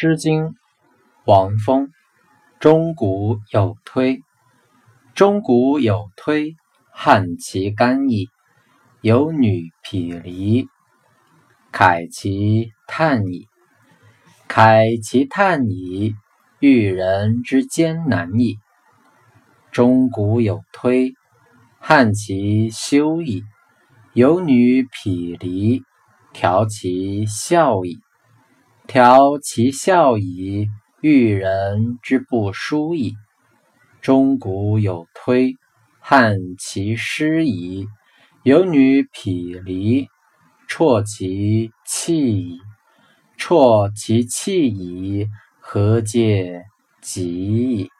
诗经·王风。钟鼓有推，钟鼓有推，汉其干邑。有女匹离，凯其叹矣。凯其叹矣，遇人之艰难矣。钟鼓有推，汉其休矣。有女匹离，调其笑矣。调其笑矣，遇人之不淑矣。钟鼓有推，汉其师矣。有女匹离，辍其弃矣。啜其弃矣，何嗟及矣！